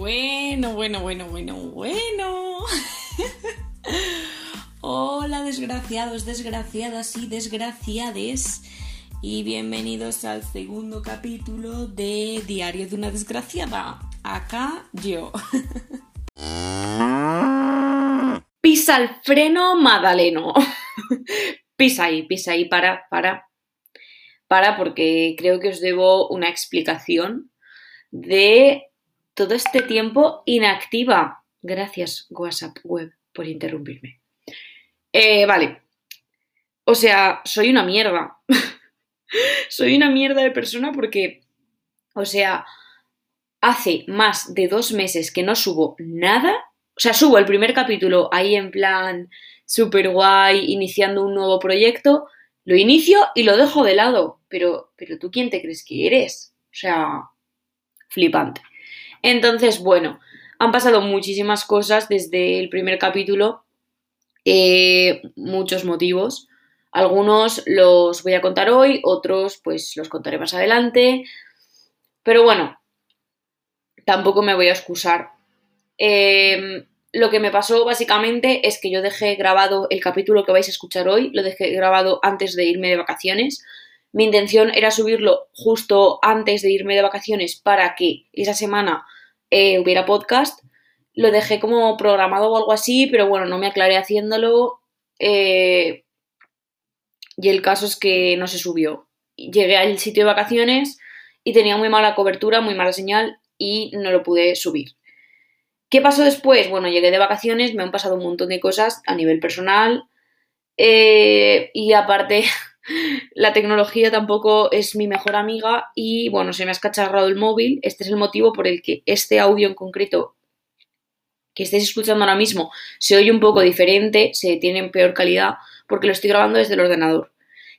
Bueno, bueno, bueno, bueno, bueno. Hola desgraciados, desgraciadas y desgraciades. Y bienvenidos al segundo capítulo de Diario de una desgraciada. Acá yo. Pisa el freno, Madaleno. pisa ahí, pisa ahí, para, para. Para porque creo que os debo una explicación de todo este tiempo inactiva. Gracias, WhatsApp Web, por interrumpirme. Eh, vale. O sea, soy una mierda. soy una mierda de persona porque, o sea, hace más de dos meses que no subo nada. O sea, subo el primer capítulo ahí en plan super guay, iniciando un nuevo proyecto. Lo inicio y lo dejo de lado. Pero, pero tú quién te crees que eres? O sea, flipante. Entonces, bueno, han pasado muchísimas cosas desde el primer capítulo, eh, muchos motivos. Algunos los voy a contar hoy, otros pues los contaré más adelante. Pero bueno, tampoco me voy a excusar. Em, lo que me pasó básicamente es que yo dejé grabado el capítulo que vais a escuchar hoy, lo dejé grabado antes de irme de vacaciones. Mi intención era subirlo justo antes de irme de vacaciones para que esa semana eh, hubiera podcast. Lo dejé como programado o algo así, pero bueno, no me aclaré haciéndolo. Eh, y el caso es que no se subió. Llegué al sitio de vacaciones y tenía muy mala cobertura, muy mala señal y no lo pude subir. ¿Qué pasó después? Bueno, llegué de vacaciones, me han pasado un montón de cosas a nivel personal eh, y aparte la tecnología tampoco es mi mejor amiga y bueno, se me ha escacharrado el móvil. Este es el motivo por el que este audio en concreto que estéis escuchando ahora mismo se oye un poco diferente, se tiene en peor calidad porque lo estoy grabando desde el ordenador.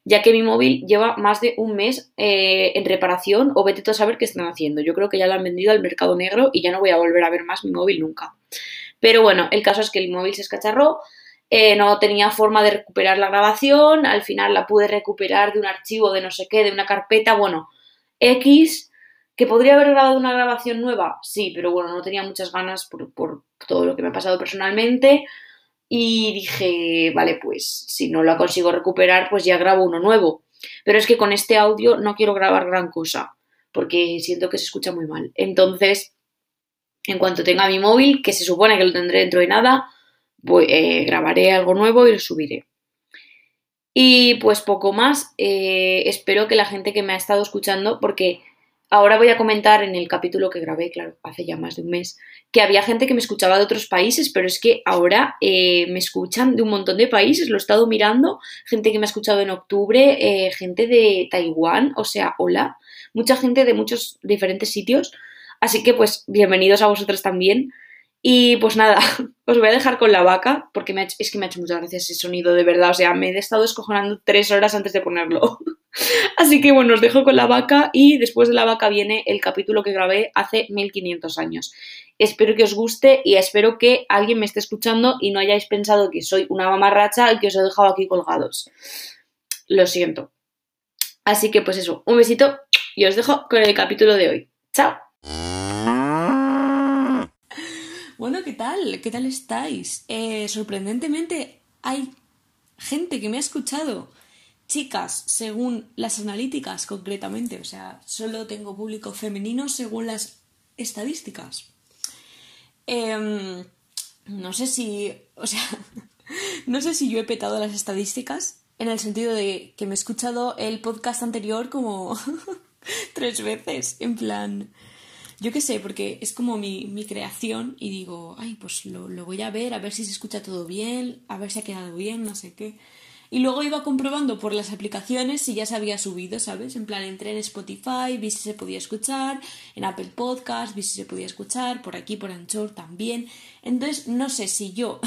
Ya que mi móvil lleva más de un mes eh, en reparación o vete a saber qué están haciendo. Yo creo que ya lo han vendido al mercado negro y ya no voy a volver a ver más mi móvil nunca. Pero bueno, el caso es que el móvil se escacharró, eh, no tenía forma de recuperar la grabación, al final la pude recuperar de un archivo de no sé qué, de una carpeta, bueno, X, que podría haber grabado una grabación nueva, sí, pero bueno, no tenía muchas ganas por, por todo lo que me ha pasado personalmente y dije, vale, pues si no la consigo recuperar, pues ya grabo uno nuevo. Pero es que con este audio no quiero grabar gran cosa, porque siento que se escucha muy mal. Entonces, en cuanto tenga mi móvil, que se supone que lo tendré dentro de nada, eh, grabaré algo nuevo y lo subiré. Y pues poco más, eh, espero que la gente que me ha estado escuchando, porque ahora voy a comentar en el capítulo que grabé, claro, hace ya más de un mes, que había gente que me escuchaba de otros países, pero es que ahora eh, me escuchan de un montón de países, lo he estado mirando, gente que me ha escuchado en octubre, gente de Taiwán, o sea, hola, mucha gente de muchos diferentes sitios, así que pues bienvenidos a vosotros también. Y pues nada, os voy a dejar con la vaca, porque es que me ha hecho muchas gracias ese sonido, de verdad. O sea, me he estado escojonando tres horas antes de ponerlo. Así que bueno, os dejo con la vaca y después de la vaca viene el capítulo que grabé hace 1500 años. Espero que os guste y espero que alguien me esté escuchando y no hayáis pensado que soy una mamarracha y que os he dejado aquí colgados. Lo siento. Así que pues eso, un besito y os dejo con el capítulo de hoy. ¡Chao! Bueno, ¿qué tal? ¿Qué tal estáis? Eh, sorprendentemente hay gente que me ha escuchado. Chicas, según las analíticas concretamente, o sea, solo tengo público femenino según las estadísticas. Em, no sé si, o sea, no sé si yo he petado las estadísticas en el sentido de que me he escuchado el podcast anterior como tres veces, en plan, yo qué sé, porque es como mi, mi creación y digo, ay, pues lo, lo, voy a ver, a ver si se escucha todo bien, a ver si ha quedado bien, no sé qué. Y luego iba comprobando por las aplicaciones si ya se había subido, ¿sabes? En plan, entré en Spotify, vi si se podía escuchar, en Apple Podcast, vi si se podía escuchar, por aquí, por Anchor también. Entonces, no sé si yo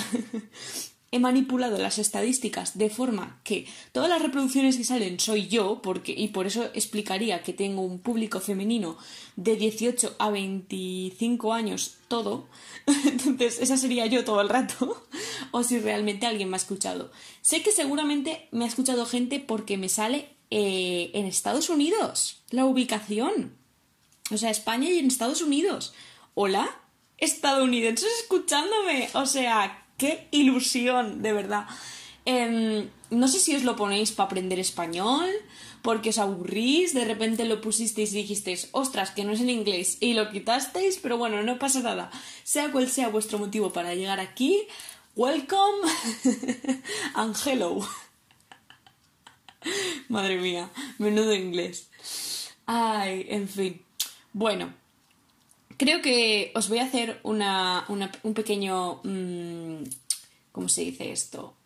he manipulado las estadísticas de forma que todas las reproducciones que salen soy yo, porque, y por eso explicaría que tengo un público femenino de 18 a 25 años todo, entonces esa sería yo todo el rato, o si realmente alguien me ha escuchado. Sé que seguramente me ha escuchado gente porque me sale eh, en Estados Unidos la ubicación. O sea, España y en Estados Unidos. Hola, estadounidenses escuchándome. O sea, qué ilusión, de verdad. Em, no sé si os lo ponéis para aprender español, porque os aburrís, de repente lo pusisteis y dijisteis, ostras, que no es en inglés, y lo quitasteis, pero bueno, no pasa nada. Sea cual sea vuestro motivo para llegar aquí, welcome and hello. Madre mía, menudo inglés. Ay, en fin. Bueno, creo que os voy a hacer una, un pequeño... Mm, ¿Cómo se dice esto?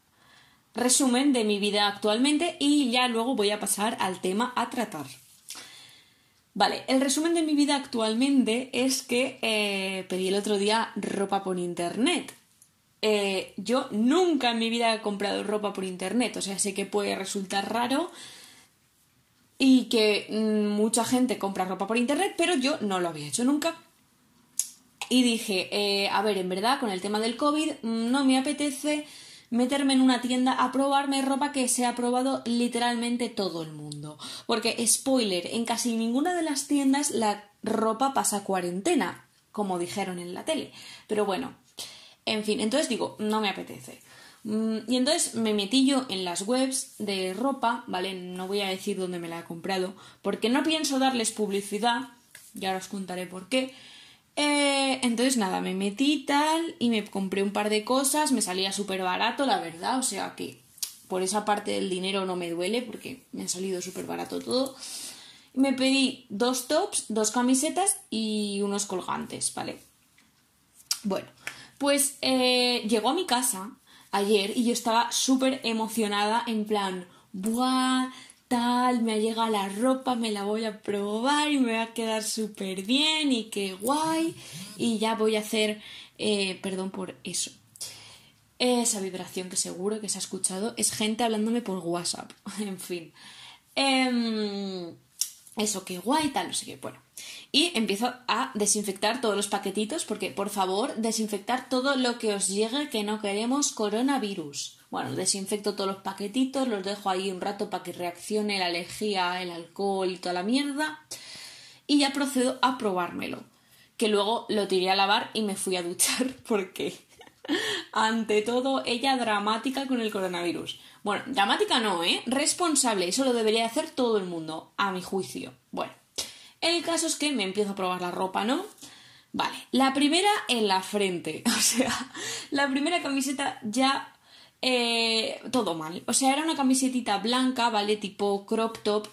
resumen de mi vida actualmente y ya luego voy a pasar al tema a tratar. Vale, el resumen de mi vida actualmente es que eh, pedí el otro día ropa por internet. Eh, yo nunca en mi vida he comprado ropa por internet, o sea, sé que puede resultar raro y que mm, mucha gente compra ropa por internet, pero yo no lo había hecho nunca. Y dije, eh, a ver, en verdad, con el tema del COVID, mm, no me apetece meterme en una tienda a probarme ropa que se ha probado literalmente todo el mundo. Porque, spoiler, en casi ninguna de las tiendas la ropa pasa cuarentena, como dijeron en la tele. Pero bueno, en fin, entonces digo, no me apetece. Mm, y entonces me metí yo en las webs de ropa, ¿vale? No voy a decir dónde me la he comprado, porque no pienso darles publicidad, y ahora os contaré por qué. Eh, entonces nada, me metí tal y me compré un par de cosas, me salía súper barato, la verdad, o sea que por esa parte del dinero no me duele porque me ha salido súper barato todo. Me pedí dos tops, dos camisetas y unos colgantes, ¿vale? Bueno, pues eh, llegó a mi casa ayer y yo estaba súper emocionada en plan, ¡buah! Tal, me ha llegado la ropa, me la voy a probar y me va a quedar súper bien y qué guay. Y ya voy a hacer, eh, perdón por eso. Esa vibración que seguro que se ha escuchado es gente hablándome por WhatsApp. en fin. Em, eso, qué guay, tal, no sé qué. Bueno. Y empiezo a desinfectar todos los paquetitos porque, por favor, desinfectar todo lo que os llegue que no queremos coronavirus. Bueno, desinfecto todos los paquetitos, los dejo ahí un rato para que reaccione la lejía, el alcohol y toda la mierda. Y ya procedo a probármelo. Que luego lo tiré a lavar y me fui a duchar porque, ante todo, ella dramática con el coronavirus. Bueno, dramática no, ¿eh? Responsable. Eso lo debería hacer todo el mundo, a mi juicio. Bueno, el caso es que me empiezo a probar la ropa, ¿no? Vale, la primera en la frente. O sea, la primera camiseta ya eh, todo mal. O sea, era una camisetita blanca, ¿vale? Tipo crop top.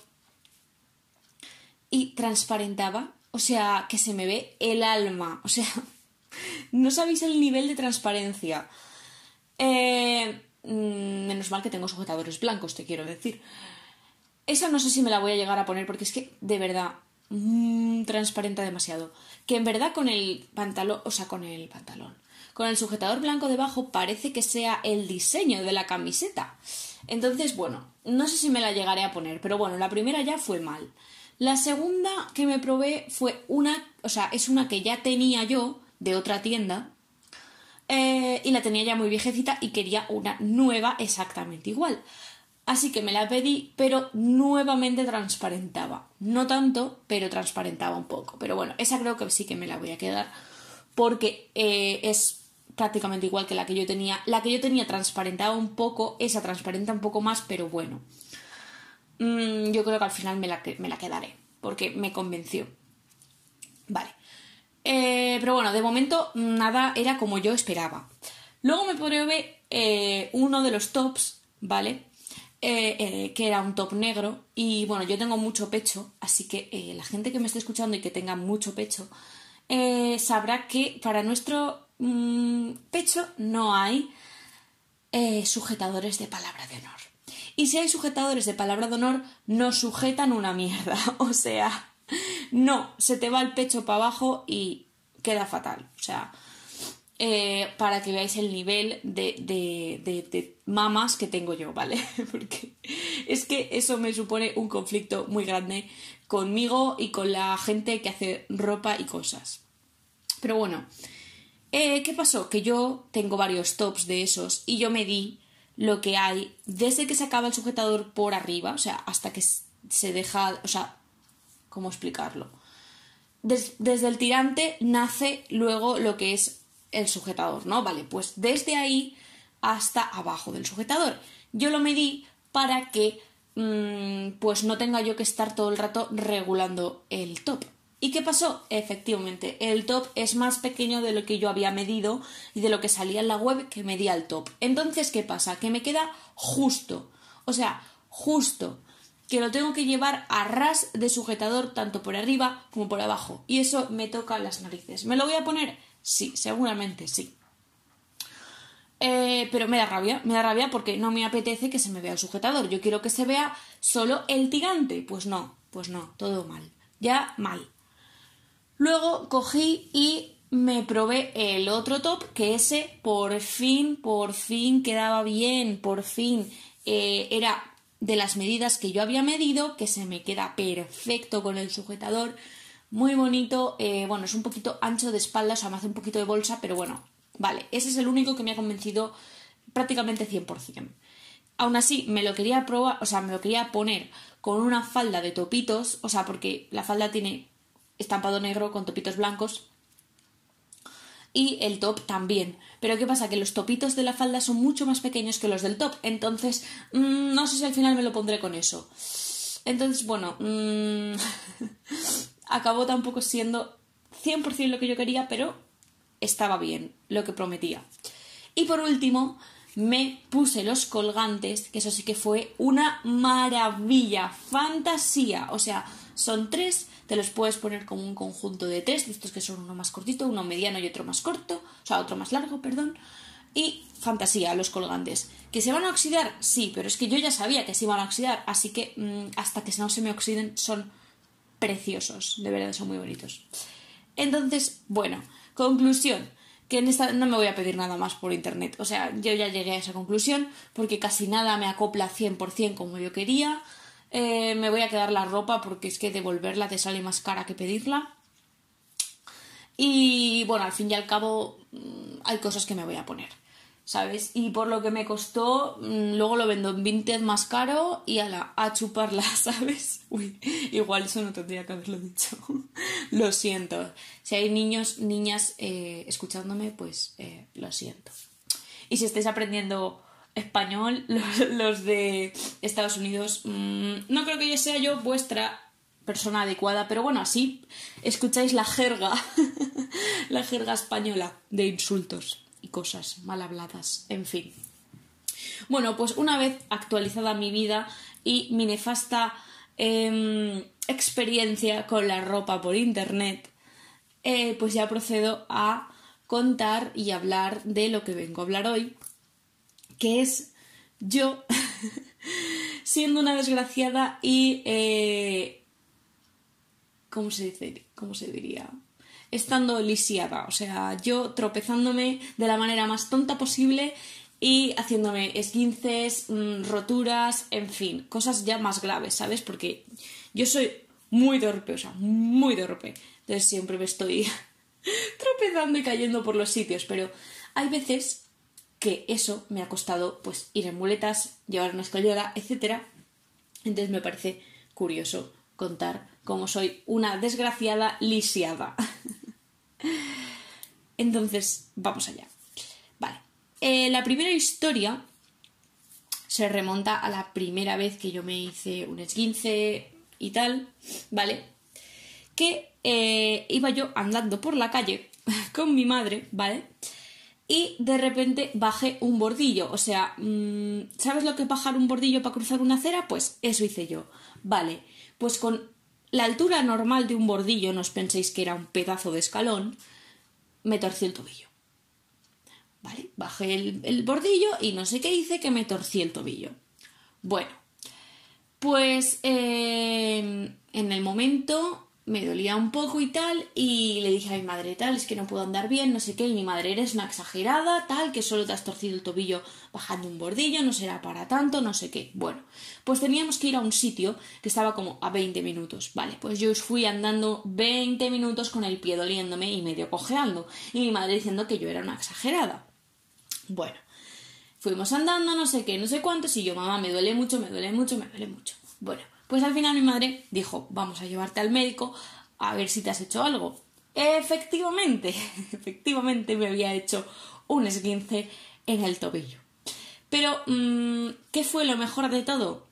Y transparentaba. O sea, que se me ve el alma. O sea, no sabéis el nivel de transparencia. Eh, mm, menos mal que tengo sujetadores blancos, te quiero decir. Esa no sé si me la voy a llegar a poner porque es que, de verdad, mmm, transparenta demasiado. Que en verdad con el pantalón, o sea, con el pantalón, con el sujetador blanco debajo parece que sea el diseño de la camiseta. Entonces, bueno, no sé si me la llegaré a poner, pero bueno, la primera ya fue mal. La segunda que me probé fue una, o sea, es una que ya tenía yo de otra tienda eh, y la tenía ya muy viejecita y quería una nueva exactamente igual. Así que me la pedí, pero nuevamente transparentaba. No tanto, pero transparentaba un poco. Pero bueno, esa creo que sí que me la voy a quedar porque eh, es prácticamente igual que la que yo tenía. La que yo tenía transparentaba un poco, esa transparenta un poco más, pero bueno. Mm, yo creo que al final me la, me la, quedaré, porque me convenció. Vale. Eh, pero bueno, de momento nada era como yo esperaba. Luego me probé eh, uno de los tops, ¿vale? Eh, que era un top negro. Y bueno, yo tengo mucho pecho, así que la gente que me esté escuchando y que tenga mucho pecho sabrá que para nuestro Mm, pecho no hay eh, sujetadores de palabra de honor. Y si hay sujetadores de palabra de honor, no sujetan una mierda. O sea, no, se te va el pecho para abajo y queda fatal. O sea, eh, para que veáis el nivel de, de, de, mamas que tengo yo, ¿vale? Porque es que eso me supone un conflicto muy grande conmigo y con la gente que hace ropa y cosas. Pero bueno, eh, ¿Qué pasó? Que yo tengo varios tops de esos y yo me di lo que hay desde que se acaba el sujetador por arriba, o sea, hasta que se deja, o sea, ¿cómo explicarlo? desde el tirante nace luego lo que es el sujetador, ¿no? Vale, pues desde ahí hasta abajo del sujetador. Yo lo medí para que mm, pues no tenga yo que estar todo el rato regulando el top. ¿Y qué pasó? Efectivamente, el top es más pequeño de lo que yo había medido y de lo que salía en la web que medía el top. Entonces, ¿qué pasa? Que me queda justo. O sea, justo. Que lo tengo que llevar a ras de sujetador tanto por arriba como por abajo. Y eso me toca las narices. ¿Me lo voy a poner? Sí, seguramente sí. Eh, pero me da rabia, me da rabia porque no me apetece que se me vea el sujetador. Yo quiero que se vea solo el tirante. Pues no, pues no, todo mal. Ya mal. Luego cogí y me probé el otro top, que ese por fin, por fin quedaba bien, por fin eh, era de las medidas que yo había medido, que se me queda perfecto con el sujetador, muy bonito, eh, bueno, es un poquito ancho de espalda, o sea, me hace un poquito de bolsa, pero bueno, vale, ese es el único que me ha convencido prácticamente 100%. Aún así, me lo quería probar, o sea, me lo quería poner con una falda de topitos, o sea, porque la falda tiene estampado negro con topitos blancos. Y el top también. Pero ¿qué pasa? Que los topitos de la falda son mucho más pequeños que los del top. Entonces, mm, no sé si al final me lo pondré con eso. Entonces, bueno, mm, acabó tampoco siendo 100% lo que yo quería, pero estaba bien lo que prometía. Y por último, me puse los colgantes, que eso sí que fue una maravilla, fantasía. O sea, son tres te los puedes poner como un conjunto de tres, estos que son uno más cortito, uno mediano y otro más corto, o sea, otro más largo, perdón. Y fantasía, los colgantes. ¿Que se van a oxidar? Sí, pero es que yo ya sabía que se iban a oxidar, así que mm, hasta que no se me oxiden son preciosos, de verdad son muy bonitos. Entonces, bueno, conclusión, que en esta no me voy a pedir nada más por internet. O sea, yo ya llegué a esa conclusión porque casi nada me acopla 100% como yo quería. Eh, me voy a quedar la ropa porque es que devolverla te sale más cara que pedirla. Y bueno, al fin y al cabo mm, hay cosas que me voy a poner, ¿sabes? Y por lo que me costó, mm, luego lo vendo en Vinted más caro y a, la, a chuparla, ¿sabes? Uy, igual eso no tendría que haberlo dicho. lo siento. Si hay niños, niñas eh, escuchándome, pues eh, lo siento. Y si estáis aprendiendo español, los, de Estados Unidos, mm, no creo que yo sea yo vuestra persona adecuada, pero bueno, así escucháis la jerga, la jerga española de insultos y cosas mal habladas, en fin. Bueno, pues una vez actualizada mi vida y mi nefasta em, experiencia con la ropa por internet, eh, pues ya procedo a contar y hablar de lo que vengo a hablar hoy, que es yo siendo una desgraciada y... Eh, ¿Cómo se dice? ¿Cómo se diría? Estando lisiada, o sea, yo tropezándome de la manera más tonta posible y haciéndome esguinces, mm, roturas, en fin, cosas ya más graves, ¿sabes? Porque yo soy muy torpe, o sea, muy torpe. Entonces siempre me estoy tropezando y cayendo por los sitios, pero hay veces que eso me ha costado pues ir en muletas, llevar una escalera, etc. Entonces me parece curioso contar cómo soy una desgraciada lisiada. Entonces, vamos allá. Vale. Eh, la primera historia se remonta a la primera vez que yo me hice un esguince y tal, ¿vale? Que eh, iba yo andando por la calle con mi madre, ¿vale? Y de repente bajé un bordillo. O sea, mm, ¿sabes lo que es bajar un bordillo para cruzar una acera? Pues eso hice yo. Vale, pues con la altura normal de un bordillo, no os penséis que era un pedazo de escalón, me torcí el tobillo. Vale, bajé el, bordillo y no sé qué hice que me torcí el tobillo. Bueno, pues eh, en el momento me dolía un poco y tal, y le dije a mi madre, tal, es que no puedo andar bien, no sé qué, y mi madre, eres una exagerada, tal, que solo te has torcido el tobillo bajando un bordillo, no será para tanto, no sé qué. Bueno, pues teníamos que ir a un sitio que estaba como a 20 minutos, vale, pues yo fui andando 20 minutos con el pie doliéndome y medio cojeando, y mi madre diciendo que yo era una exagerada. Bueno, fuimos andando, no sé qué, no sé cuántos, y yo, mamá, me duele mucho, me duele mucho, me duele mucho. Bueno, pues al final mi madre dijo, vamos a llevarte al médico a ver si te has hecho algo. Efectivamente, efectivamente me había hecho un esguince en el tobillo. Pero, mm, ¿qué fue lo mejor de todo?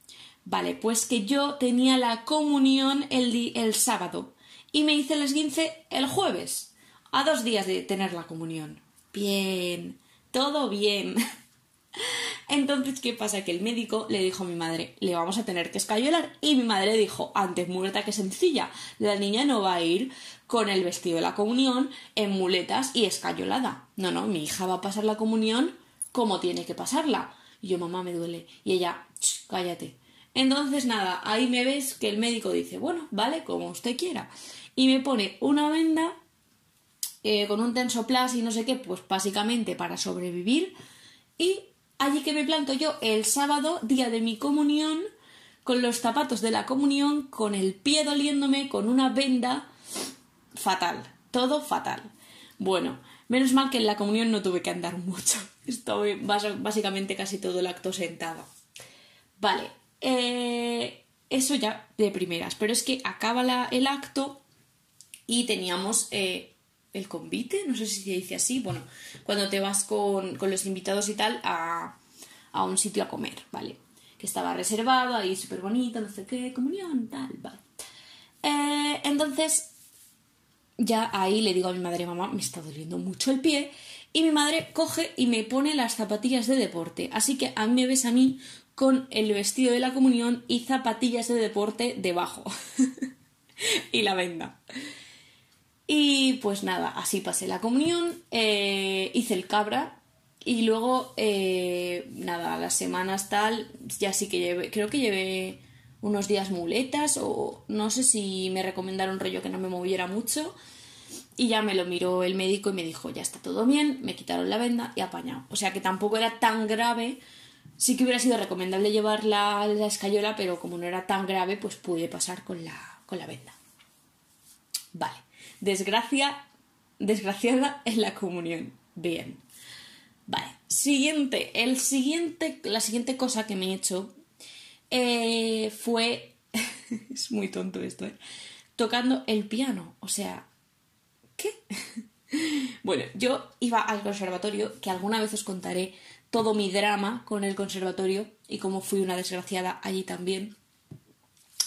Vale, pues que yo tenía la comunión el, el sábado y me hice el esguince el jueves, a dos días de tener la comunión. Bien, todo bien. Entonces, ¿qué pasa? Que el médico le dijo a mi madre, le vamos a tener que escayolar. Y mi madre dijo, antes muerta que sencilla, la niña no va a ir con el vestido de la comunión en muletas y escayolada. No, no, mi hija va a pasar la comunión como tiene que pasarla. Y yo, mamá, me duele. Y ella, cállate. Entonces, nada, ahí me ves que el médico dice, bueno, vale, como usted quiera. Y me pone una venda eh, con un tensoplas y no sé qué, pues básicamente para sobrevivir. Y allí que me planto yo el sábado, día de mi comunión, con los zapatos de la comunión, con el pie doliéndome, con una venda. Fatal, todo fatal. Bueno, menos mal que en la comunión no tuve que andar mucho. Estoy básicamente casi todo el acto sentado. Vale, eh, eso ya de primeras, pero es que acaba el acto y teníamos eh, el convite, no sé si se dice así, bueno, cuando te vas con, los invitados y tal a, un sitio a comer, ¿vale? Que estaba reservado, ahí súper bonito, no sé qué, comunión, tal, vale. Eh, entonces, ya ahí le digo a mi madre, mamá, me está doliendo mucho el pie, y mi madre coge y me pone las zapatillas de deporte. Así que a mí me ves a mí con el vestido de la comunión y zapatillas de deporte debajo. y la venda. Y pues nada, así pasé la comunión, eh, hice el cabra y luego, eh, nada, las semanas tal, ya sí que llevé, creo que llevé unos días muletas o no sé si me recomendaron rollo que no me moviera mucho y ya me lo miró el médico y me dijo ya está todo bien, me quitaron la venda y apañado. O sea que tampoco era tan grave, sí que hubiera sido recomendable llevar la, la escayola, pero como no era tan grave pues pude pasar con la, con la venda. Vale. Desgracia, desgraciada en la comunión. Bien. Vale. Siguiente. El siguiente, la siguiente cosa que me he hecho eh, fue. es muy tonto esto, ¿eh? Tocando el piano. O sea. ¿Qué? bueno, yo iba al conservatorio, que alguna vez os contaré todo mi drama con el conservatorio y cómo fui una desgraciada allí también.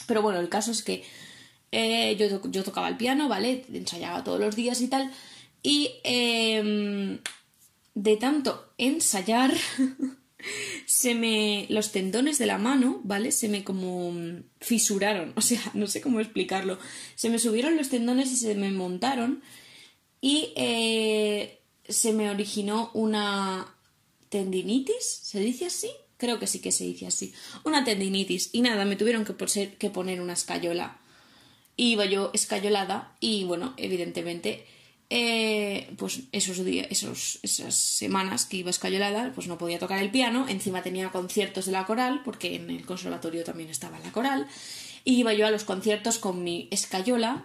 Pero bueno, el caso es que eh, yo, tocaba el piano, ¿vale? Ensayaba todos los días y tal. Y em, de tanto ensayar, se me. los tendones de la mano, ¿vale? Se me como fisuraron. O sea, no sé cómo explicarlo. Se me subieron los tendones y se me montaron. Y eh, se me originó una tendinitis, ¿se dice así? Creo que sí que se dice así. Una tendinitis. Y nada, me tuvieron que poner una escayola iba yo escayolada y bueno, evidentemente eh, pues esos días, esos, esas semanas que iba escayolada, pues no podía tocar el piano, encima tenía conciertos de la coral, porque en el conservatorio también estaba la coral, y iba yo a los conciertos con mi escayola,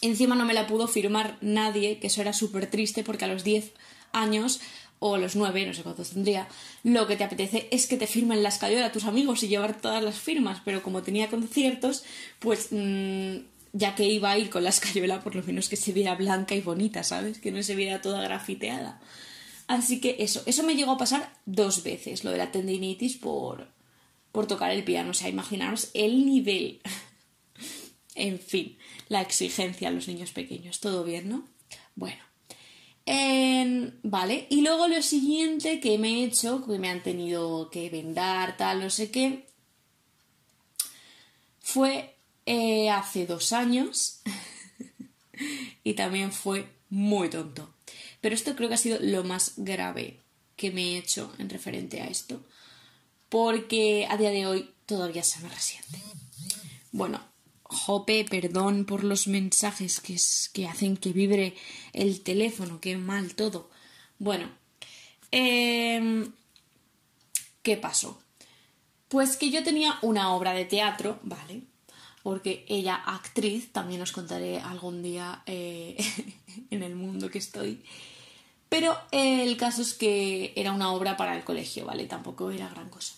encima no me la pudo firmar nadie, que eso era súper triste porque a los 10 años o los nueve, no sé cuántos tendría, lo que te apetece es que te firmen la escayola a tus amigos y llevar todas las firmas, pero como tenía conciertos, pues mm, ya que iba a ir con la escayola, por lo menos que se viera blanca y bonita, ¿sabes? Que no se viera toda grafiteada. Así que eso, eso me llegó a pasar dos veces, lo de la tendinitis por, por tocar el piano. O sea, imaginaros el nivel. en fin, la exigencia a los niños pequeños. Todo bien, ¿no? Bueno, vale, y luego lo siguiente que me he hecho, que me han tenido que vendar, tal, no sé qué, fue eh, hace dos años y también fue muy tonto. Pero esto creo que ha sido lo más grave que me he hecho en referente a esto, porque a día de hoy todavía se me resiente. Bueno, Jope, perdón por los mensajes que, que hacen que vibre el teléfono, qué mal todo. Bueno, em, ¿qué pasó? Pues que yo tenía una obra de teatro, ¿vale? Porque ella, actriz, también os contaré algún día eh, en el mundo que estoy. Pero el caso es que era una obra para el colegio, ¿vale? Tampoco era gran cosa.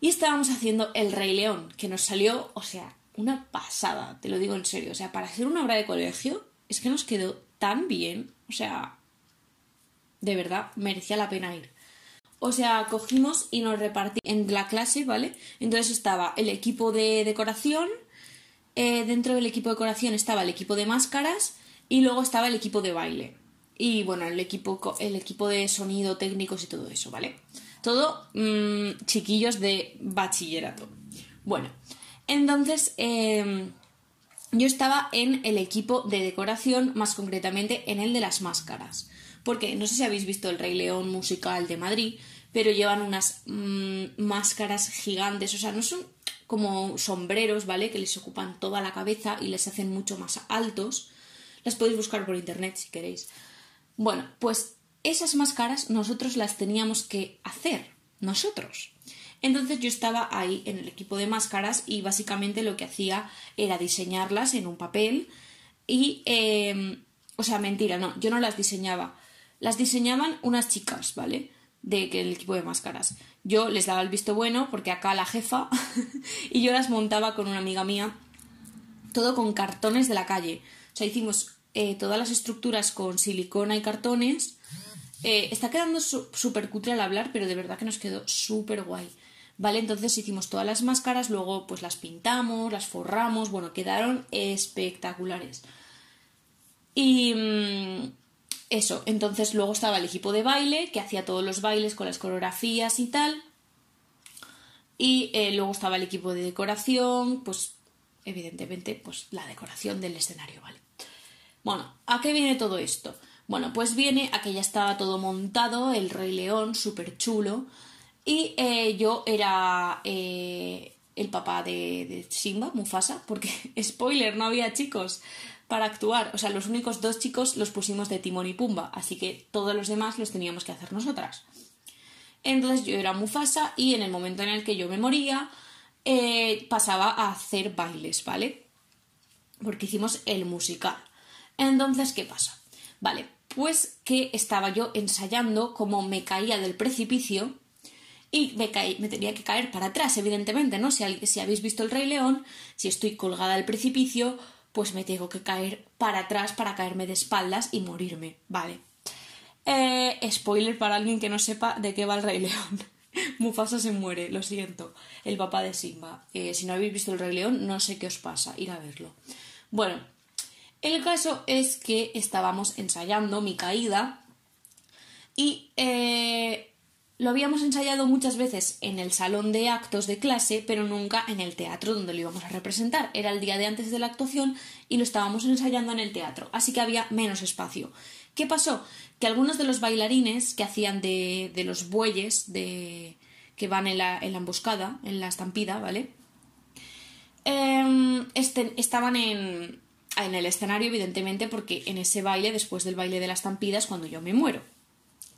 Y estábamos haciendo El Rey León, que nos salió, o sea, una pasada, te lo digo en serio. O sea, para hacer una obra de colegio, es que nos quedó tan bien. O sea, de verdad, merecía la pena ir. O sea, cogimos y nos repartimos en la clase, ¿vale? Entonces estaba el equipo de decoración, eh, dentro del equipo de decoración estaba el equipo de máscaras y luego estaba el equipo de baile. Y bueno, el equipo, el equipo de sonido, técnicos y todo eso, ¿vale? Todo mm, chiquillos de bachillerato. Bueno, entonces em, yo estaba en el equipo de decoración, más concretamente en el de las máscaras. Porque no sé si habéis visto el Rey León musical de Madrid, pero llevan unas mm, máscaras gigantes, o sea, no son como sombreros, ¿vale? Que les ocupan toda la cabeza y les hacen mucho más altos. Las podéis buscar por internet si queréis. Bueno, pues esas máscaras nosotros las teníamos que hacer, nosotros. Entonces yo estaba ahí en el equipo de máscaras y básicamente lo que hacía era diseñarlas en un papel y... Em, o sea, mentira, no, yo no las diseñaba. Las diseñaban unas chicas, ¿vale? de que el equipo de máscaras. Yo les daba el visto bueno porque acá la jefa y yo las montaba con una amiga mía, todo con cartones de la calle. O sea, hicimos eh, todas las estructuras con silicona y cartones. Eh, está quedando súper cutre al hablar, pero de verdad que nos quedó súper guay. ¿Vale? Entonces hicimos todas las máscaras, luego pues las pintamos, las forramos, bueno, quedaron espectaculares. Y, mm, eso, entonces luego estaba el equipo de baile, que hacía todos los bailes con las coreografías y tal. Y eh, luego estaba el equipo de decoración, pues evidentemente, pues la decoración del escenario, ¿vale? Bueno, ¿a qué viene todo esto? Bueno, pues viene a que ya estaba todo montado, el Rey León, súper chulo, y eh, yo era eh, el papá de, Simba, Mufasa, porque, spoiler, no había chicos, para actuar. O sea, los únicos dos chicos los pusimos de Timón y Pumba, así que todos los demás los teníamos que hacer nosotras. Entonces yo era Mufasa y en el momento en el que yo me moría eh, pasaba a hacer bailes, ¿vale? Porque hicimos el musical. Entonces, ¿qué pasa? Vale, pues que estaba yo ensayando cómo me caía del precipicio y me, me tenía que caer para atrás, evidentemente, ¿no? Si, si habéis visto el Rey León, si estoy colgada del precipicio, pues me tengo que caer para atrás para caerme de espaldas y morirme, ¿vale? Eh, spoiler para alguien que no sepa de qué va el Rey León. Mufasa se muere, lo siento, el papá de Simba. Eh, si no habéis visto el Rey León, no sé qué os pasa, ir a verlo. Bueno, el caso es que estábamos ensayando mi caída y eh, lo habíamos ensayado muchas veces en el salón de actos de clase, pero nunca en el teatro donde lo íbamos a representar. Era el día de antes de la actuación y lo estábamos ensayando en el teatro, así que había menos espacio. ¿Qué pasó? Que algunos de los bailarines que hacían de, los bueyes de, que van en la, emboscada, en la estampida, ¿vale? Em, este, estaban en, en el escenario, evidentemente, porque en ese baile, después del baile de la estampida, es cuando yo me muero.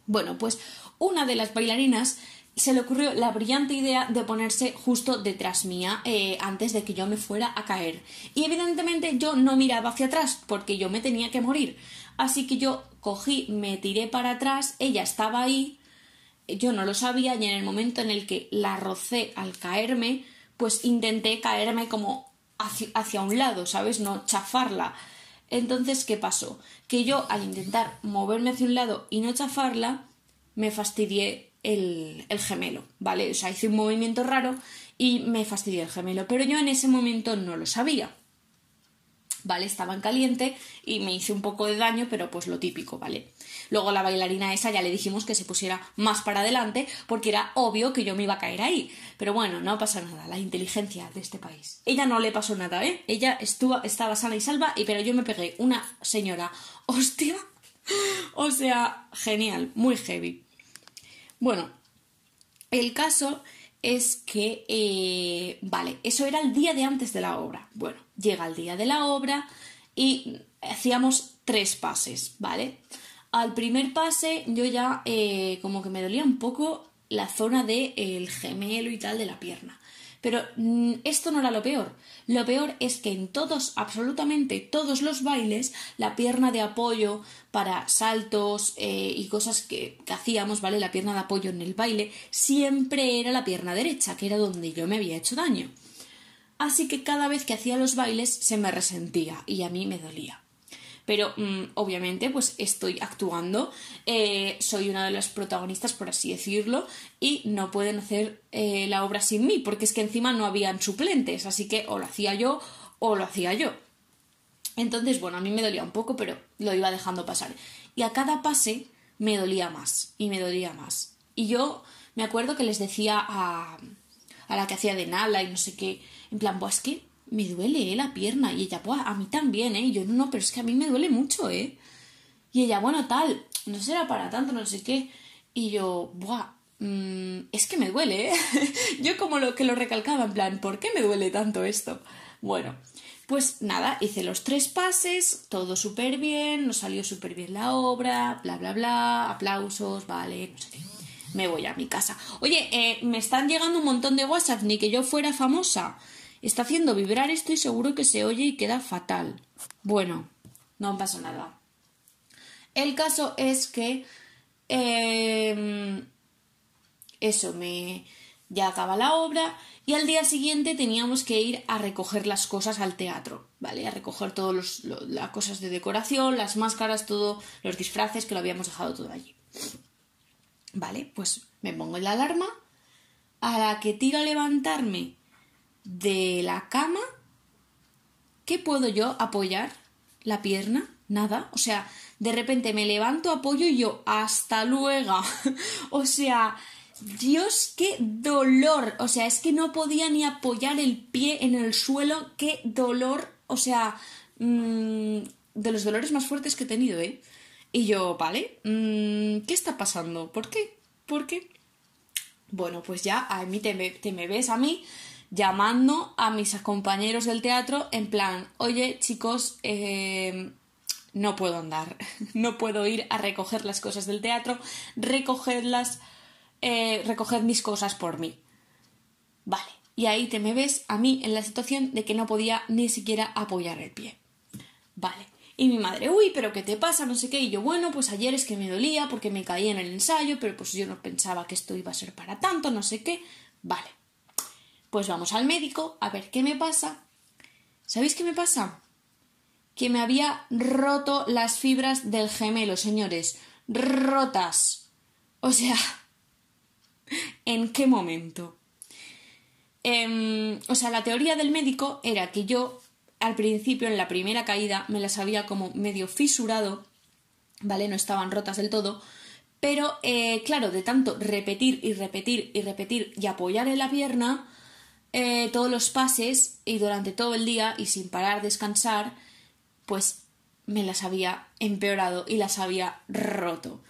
Bueno, pues una de las bailarinas se le ocurrió la brillante idea de ponerse justo detrás mía eh, antes de que yo me fuera a caer. Y evidentemente yo no miraba hacia atrás porque yo me tenía que morir. Así que yo cogí, me tiré para atrás, ella estaba ahí, yo no lo sabía y en el momento en el que la rocé al caerme, pues intenté caerme como hacia, hacia un lado, ¿sabes? No chafarla. Entonces, ¿qué pasó? Que yo al intentar moverme hacia un lado y no chafarla, me fastidié el, gemelo, ¿vale? O sea, hice un movimiento raro y me fastidié el gemelo, pero yo en ese momento no lo sabía. ¿Vale? Estaba en caliente y me hice un poco de daño, pero pues lo típico, ¿vale? Luego la bailarina esa ya le dijimos que se pusiera más para adelante porque era obvio que yo me iba a caer ahí. Pero bueno, no pasa nada, la inteligencia de este país. Ella no le pasó nada, ¿eh? Ella estuvo, estaba sana y salva, y pero yo me pegué una señora hostia o sea, genial, muy heavy. Bueno, el caso es que, eh, vale, eso era el día de antes de la obra. Bueno, llega el día de la obra y hacíamos tres pases, ¿vale? Al primer pase yo ya eh, como que me dolía un poco la zona del el gemelo y tal de la pierna. Pero mm, esto no era lo peor. Lo peor es que en todos, absolutamente todos los bailes, la pierna de apoyo para saltos eh, y cosas que, que, hacíamos, ¿vale? La pierna de apoyo en el baile siempre era la pierna derecha, que era donde yo me había hecho daño. así que cada vez que hacía los bailes se me resentía y a mí me dolía. Pero mm, obviamente pues estoy actuando, eh, soy una de las protagonistas por así decirlo y no pueden hacer eh, la obra sin mí porque es que encima no habían suplentes, así que o lo hacía yo o lo hacía yo. Entonces, bueno, a mí me dolía un poco, pero lo iba dejando pasar. Y a cada pase me dolía más y me dolía más. Y yo me acuerdo que les decía a, a la que hacía de Nala y no sé qué, en plan, pues es que me duele ¿eh? la pierna. Y ella, pues a mí también, ¿eh? Y yo, no, no, pero es que a mí me duele mucho, ¿eh? Y ella, bueno, tal, no será para tanto, no sé qué. Y yo, buah, mm, es que me duele, ¿eh? yo como lo que lo recalcaba, en plan, ¿por qué me duele tanto esto? Bueno, pues nada, hice los tres pases, todo súper bien, nos salió súper bien la obra, bla, bla, bla, aplausos, vale, no sé qué. Me voy a mi casa. Oye, eh, me están llegando un montón de WhatsApp, ni que yo fuera famosa. Está haciendo vibrar esto y seguro que se oye y queda fatal. Bueno, no pasa nada. El caso es que... Em, eso, me... Ya acaba la obra y al día siguiente teníamos que ir a recoger las cosas al teatro, ¿vale? A recoger todas las cosas de decoración, las máscaras, todos los disfraces que lo habíamos dejado todo allí. Vale, pues me pongo en la alarma. A la que tiro a levantarme de la cama, ¿qué puedo yo apoyar? ¿La pierna? Nada. O sea, de repente me levanto, apoyo y yo, hasta luego. o sea, Dios, qué dolor. O sea, es que no podía ni apoyar el pie en el suelo. Qué dolor. O sea, mm, de los dolores más fuertes que he tenido, ¿eh? Y yo, vale, mm, ¿qué está pasando? ¿Por qué? ¿Por qué? Bueno, pues ya a mí te me ves a mí llamando a mis compañeros del teatro en plan, oye chicos, eh, no puedo andar, no puedo ir a recoger las cosas del teatro, recogerlas, eh, recoger mis cosas por mí. Vale, y ahí te me ves a mí en la situación de que no podía ni siquiera apoyar el pie. Vale. Y mi madre, uy, pero ¿qué te pasa? No sé qué. Y yo, bueno, pues ayer es que me dolía porque me caí en el ensayo, pero pues yo no pensaba que esto iba a ser para tanto, no sé qué. Vale. Pues vamos al médico a ver qué me pasa. ¿Sabéis qué me pasa? Que me había roto las fibras del gemelo, señores. Rotas. O sea, ¿en qué momento? Em, o sea, la teoría del médico era que yo al principio, en la primera caída, me las había como medio fisurado, ¿vale? No estaban rotas del todo, pero eh, claro, de tanto repetir y repetir y repetir y apoyar en la pierna, eh, todos los pases y durante todo el día y sin parar descansar, pues me las había empeorado y las había roto.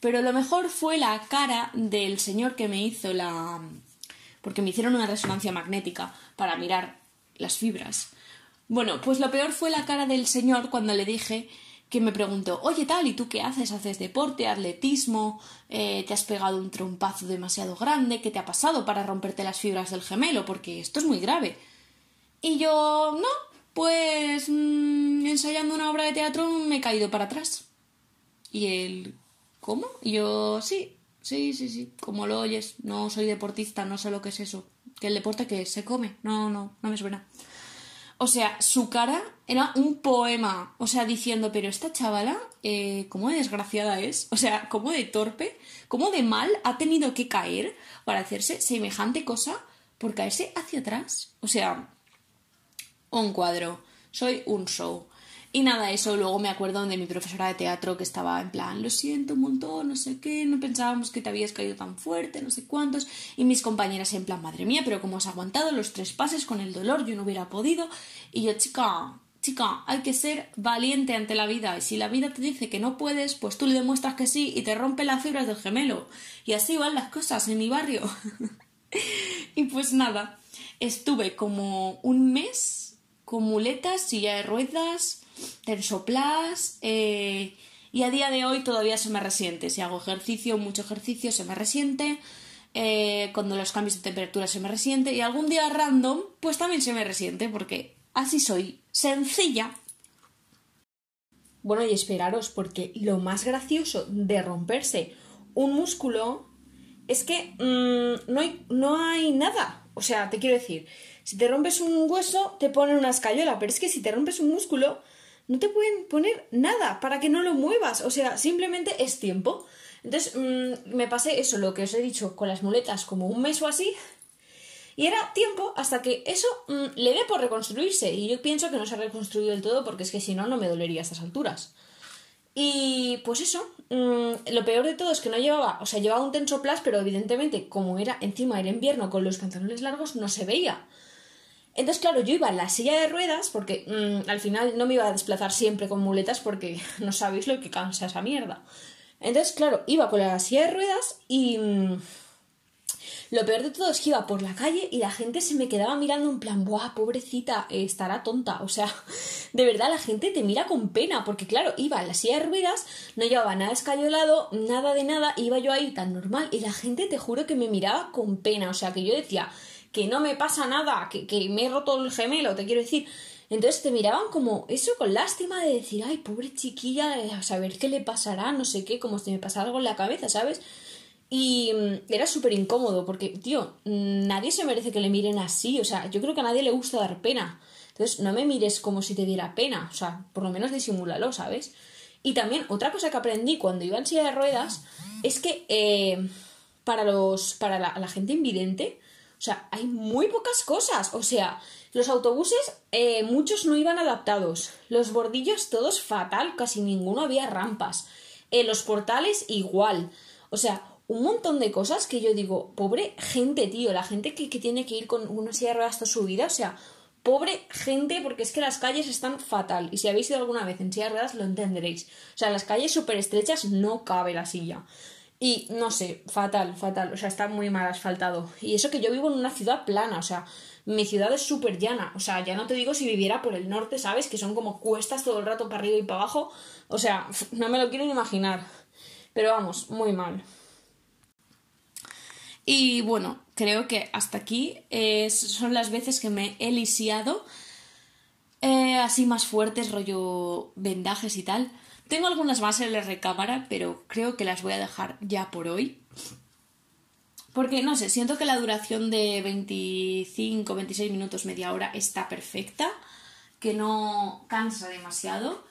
Pero lo mejor fue la cara del señor que me hizo la... porque me hicieron una resonancia magnética para mirar las fibras. Bueno, pues lo peor fue la cara del señor cuando le dije que me preguntó, oye tal, ¿y tú qué haces? ¿Haces deporte, atletismo? Eh, ¿Te has pegado un trompazo demasiado grande? ¿Qué te ha pasado para romperte las fibras del gemelo? Porque esto es muy grave. Y yo, no, pues mm, ensayando una obra de teatro me he caído para atrás. Y él, ¿cómo? Y yo, sí, sí, sí, sí, como lo oyes, no soy deportista, no sé lo que es eso. Que el deporte que se come, no, no, no me suena. O sea, su cara era un poema. O sea, diciendo, pero esta chavala, eh, ¿cómo de desgraciada es? O sea, ¿cómo de torpe? ¿Cómo de mal ha tenido que caer para hacerse semejante cosa por caerse hacia atrás? O sea, un cuadro. Soy un show. Y nada, eso luego me acuerdo de mi profesora de teatro que estaba en plan, lo siento un montón, no sé qué, no pensábamos que te habías caído tan fuerte, no sé cuántos. Y mis compañeras en plan, madre mía, pero cómo has aguantado los tres pases con el dolor, yo no hubiera podido. Y yo, chica, chica, hay que ser valiente ante la vida. Y si la vida te dice que no puedes, pues tú le demuestras que sí y te rompe las fibras del gemelo. Y así van las cosas en mi barrio. y pues nada, estuve como un mes con muletas, silla de ruedas, tensoplas eh, y a día de hoy todavía se me resiente. Si hago ejercicio, mucho ejercicio, se me resiente. Eh, cuando los cambios de temperatura se me resiente y algún día random, pues también se me resiente porque así soy, sencilla. Bueno, y esperaros, porque lo más gracioso de romperse un músculo es que mm, no, hay, no hay nada. O sea, te quiero decir, Si te rompes un hueso, te ponen una escayola, pero es que si te rompes un músculo, no te pueden poner nada para que no lo muevas. O sea, simplemente es tiempo. Entonces, mm, me pasé eso, lo que os he dicho, con las muletas, como un mes o así. Y era tiempo hasta que eso mm, le dé por reconstruirse. Y yo pienso que no se ha reconstruido del todo porque es que si no, no me dolería a estas alturas. Y pues eso, mm, lo peor de todo es que no llevaba, o sea, llevaba un tensoplas, pero evidentemente, como era encima era invierno con los pantalones largos, no se veía. Entonces, claro, yo iba en la silla de ruedas porque mm, al final no me iba a desplazar siempre con muletas porque no sabéis lo que cansa esa mierda. Entonces, claro, iba con la silla de ruedas y mm, lo peor de todo es que iba por la calle y la gente se me quedaba mirando en plan, ¡buah, pobrecita, estará tonta! O sea, de verdad la gente te mira con pena porque, claro, iba en la silla de ruedas, no llevaba nada escayolado, nada de nada, iba yo ahí tan normal y la gente te juro que me miraba con pena. O sea, que yo decía, que no me pasa nada, que, que me he roto el gemelo, te quiero decir. Entonces te miraban como eso con lástima de decir, ay, pobre chiquilla, a saber qué le pasará, no sé qué, como si me pasara algo en la cabeza, ¿sabes? Y mm, era súper incómodo porque, tío, nadie se merece que le miren así, o sea, yo creo que a nadie le gusta dar pena. Entonces, no me mires como si te diera pena, o sea, por lo menos disimúlalo, ¿sabes? Y también otra cosa que aprendí cuando iba en silla de ruedas es que eh, para los para la gente invidente o sea, hay muy pocas cosas. O sea, los autobuses, eh, muchos no iban adaptados. Los bordillos, todos fatal, casi ninguno había rampas. Eh, los portales, igual. O sea, un montón de cosas que yo digo, pobre gente, tío, la gente que, que tiene que ir con una silla de ruedas toda su vida, o sea, pobre gente, porque es que las calles están fatal. Y si habéis ido alguna vez en silla de ruedas, lo entenderéis. O sea, las calles súper estrechas no cabe la silla. Y no sé, fatal, fatal. O sea, está muy mal asfaltado. Y eso que yo vivo en una ciudad plana, o sea, mi ciudad es súper llana. O sea, ya no te digo si viviera por el norte, ¿sabes? Que son como cuestas todo el rato para arriba y para abajo. O sea, no me lo quiero ni imaginar. Pero vamos, muy mal. Y bueno, creo que hasta aquí son las veces que me he lisiado. Eh, así más fuertes, rollo vendajes y tal. Tengo algunas más en la recámara, pero creo que las voy a dejar ya por hoy. Porque no sé, siento que la duración de 25, 26 minutos, media hora está perfecta, que no cansa demasiado.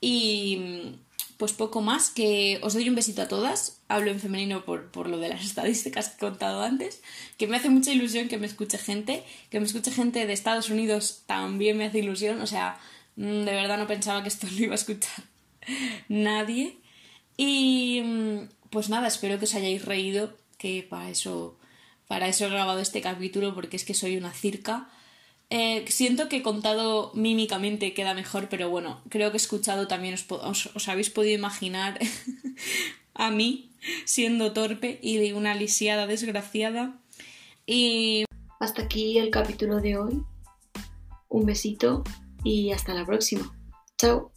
Y pues poco más, que os doy un besito a todas. Hablo en femenino por, por, lo de las estadísticas que he contado antes, que me hace mucha ilusión que me escuche gente, que me escuche gente de Estados Unidos también me hace ilusión, o sea, mm, de verdad no pensaba que esto lo iba a escuchar nadie. Y mm, pues nada, espero que os hayáis reído, que para eso, para eso he grabado este capítulo, porque es que soy una circa. Eh, siento que contado mímicamente queda mejor, pero bueno, creo que escuchado también, os, os, habéis podido imaginar a mí siendo torpe y de una lisiada desgraciada. Y hasta aquí el capítulo de hoy. Un besito y hasta la próxima. Chao.